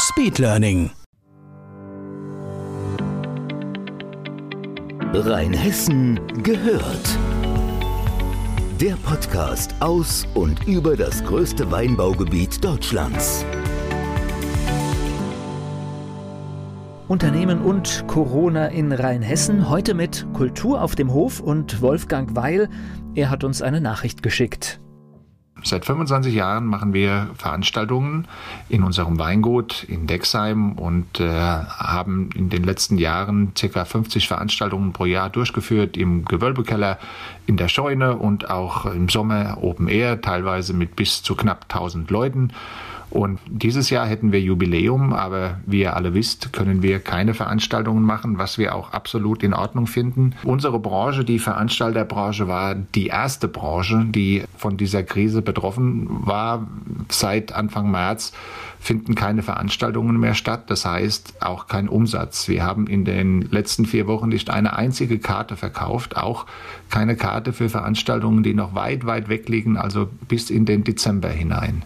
Speedlearning. Rheinhessen gehört. Der Podcast aus und über das größte Weinbaugebiet Deutschlands. Unternehmen und Corona in Rheinhessen. Heute mit Kultur auf dem Hof und Wolfgang Weil. Er hat uns eine Nachricht geschickt. Seit 25 Jahren machen wir Veranstaltungen in unserem Weingut in Dexheim und äh, haben in den letzten Jahren ca. 50 Veranstaltungen pro Jahr durchgeführt im Gewölbekeller, in der Scheune und auch im Sommer Open Air, teilweise mit bis zu knapp 1000 Leuten. Und dieses Jahr hätten wir Jubiläum, aber wie ihr alle wisst, können wir keine Veranstaltungen machen, was wir auch absolut in Ordnung finden. Unsere Branche, die Veranstalterbranche, war die erste Branche, die von dieser Krise betroffen war. Seit Anfang März finden keine Veranstaltungen mehr statt. Das heißt auch kein Umsatz. Wir haben in den letzten vier Wochen nicht eine einzige Karte verkauft, auch keine Karte für Veranstaltungen, die noch weit, weit weg liegen, also bis in den Dezember hinein.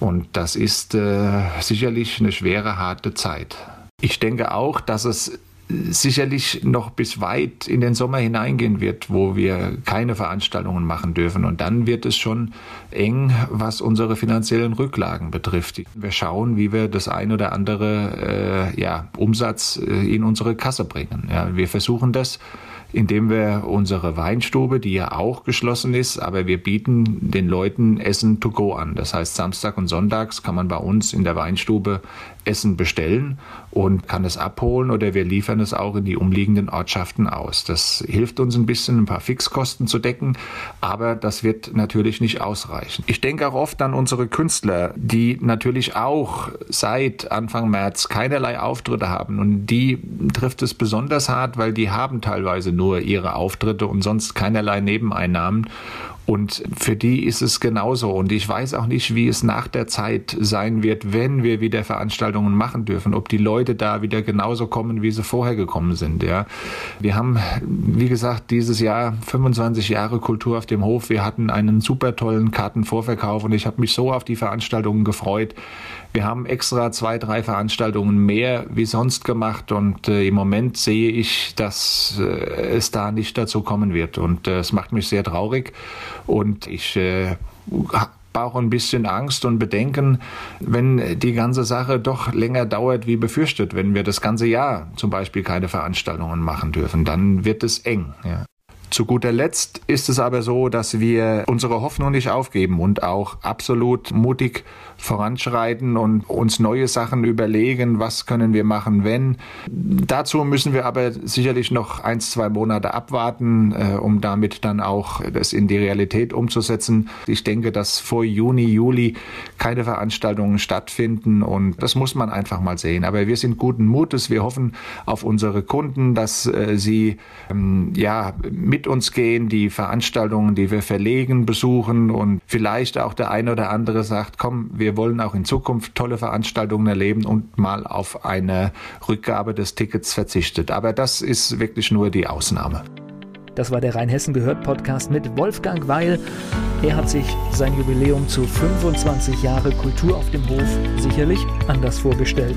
Und das ist äh, sicherlich eine schwere, harte Zeit. Ich denke auch, dass es sicherlich noch bis weit in den Sommer hineingehen wird, wo wir keine Veranstaltungen machen dürfen. Und dann wird es schon eng, was unsere finanziellen Rücklagen betrifft. Wir schauen, wie wir das ein oder andere äh, ja, Umsatz äh, in unsere Kasse bringen. Ja, wir versuchen das indem wir unsere Weinstube, die ja auch geschlossen ist, aber wir bieten den Leuten Essen to go an. Das heißt, Samstag und Sonntags kann man bei uns in der Weinstube Essen bestellen und kann es abholen oder wir liefern es auch in die umliegenden Ortschaften aus. Das hilft uns ein bisschen, ein paar Fixkosten zu decken, aber das wird natürlich nicht ausreichen. Ich denke auch oft an unsere Künstler, die natürlich auch seit Anfang März keinerlei Auftritte haben und die trifft es besonders hart, weil die haben teilweise nur ihre Auftritte und sonst keinerlei Nebeneinnahmen und für die ist es genauso. Und ich weiß auch nicht, wie es nach der Zeit sein wird, wenn wir wieder Veranstaltungen machen dürfen, ob die Leute da wieder genauso kommen, wie sie vorher gekommen sind. Ja, wir haben, wie gesagt, dieses Jahr 25 Jahre Kultur auf dem Hof. Wir hatten einen super tollen Kartenvorverkauf und ich habe mich so auf die Veranstaltungen gefreut. Wir haben extra zwei, drei Veranstaltungen mehr wie sonst gemacht und äh, im Moment sehe ich, dass äh, es da nicht dazu kommen wird. Und äh, es macht mich sehr traurig. Und ich äh, auch ein bisschen Angst und Bedenken, wenn die ganze Sache doch länger dauert wie befürchtet, wenn wir das ganze Jahr zum Beispiel keine Veranstaltungen machen dürfen, dann wird es eng. Ja. Zu guter Letzt ist es aber so, dass wir unsere Hoffnung nicht aufgeben und auch absolut mutig voranschreiten und uns neue Sachen überlegen, was können wir machen, wenn. Dazu müssen wir aber sicherlich noch ein, zwei Monate abwarten, äh, um damit dann auch das in die Realität umzusetzen. Ich denke, dass vor Juni, Juli keine Veranstaltungen stattfinden und das muss man einfach mal sehen. Aber wir sind guten Mutes. Wir hoffen auf unsere Kunden, dass äh, sie ähm, ja mit uns gehen, die Veranstaltungen, die wir verlegen, besuchen und vielleicht auch der eine oder andere sagt, komm, wir wollen auch in Zukunft tolle Veranstaltungen erleben und mal auf eine Rückgabe des Tickets verzichtet. Aber das ist wirklich nur die Ausnahme. Das war der Rheinhessen gehört Podcast mit Wolfgang Weil. Er hat sich sein Jubiläum zu 25 Jahre Kultur auf dem Hof sicherlich anders vorgestellt.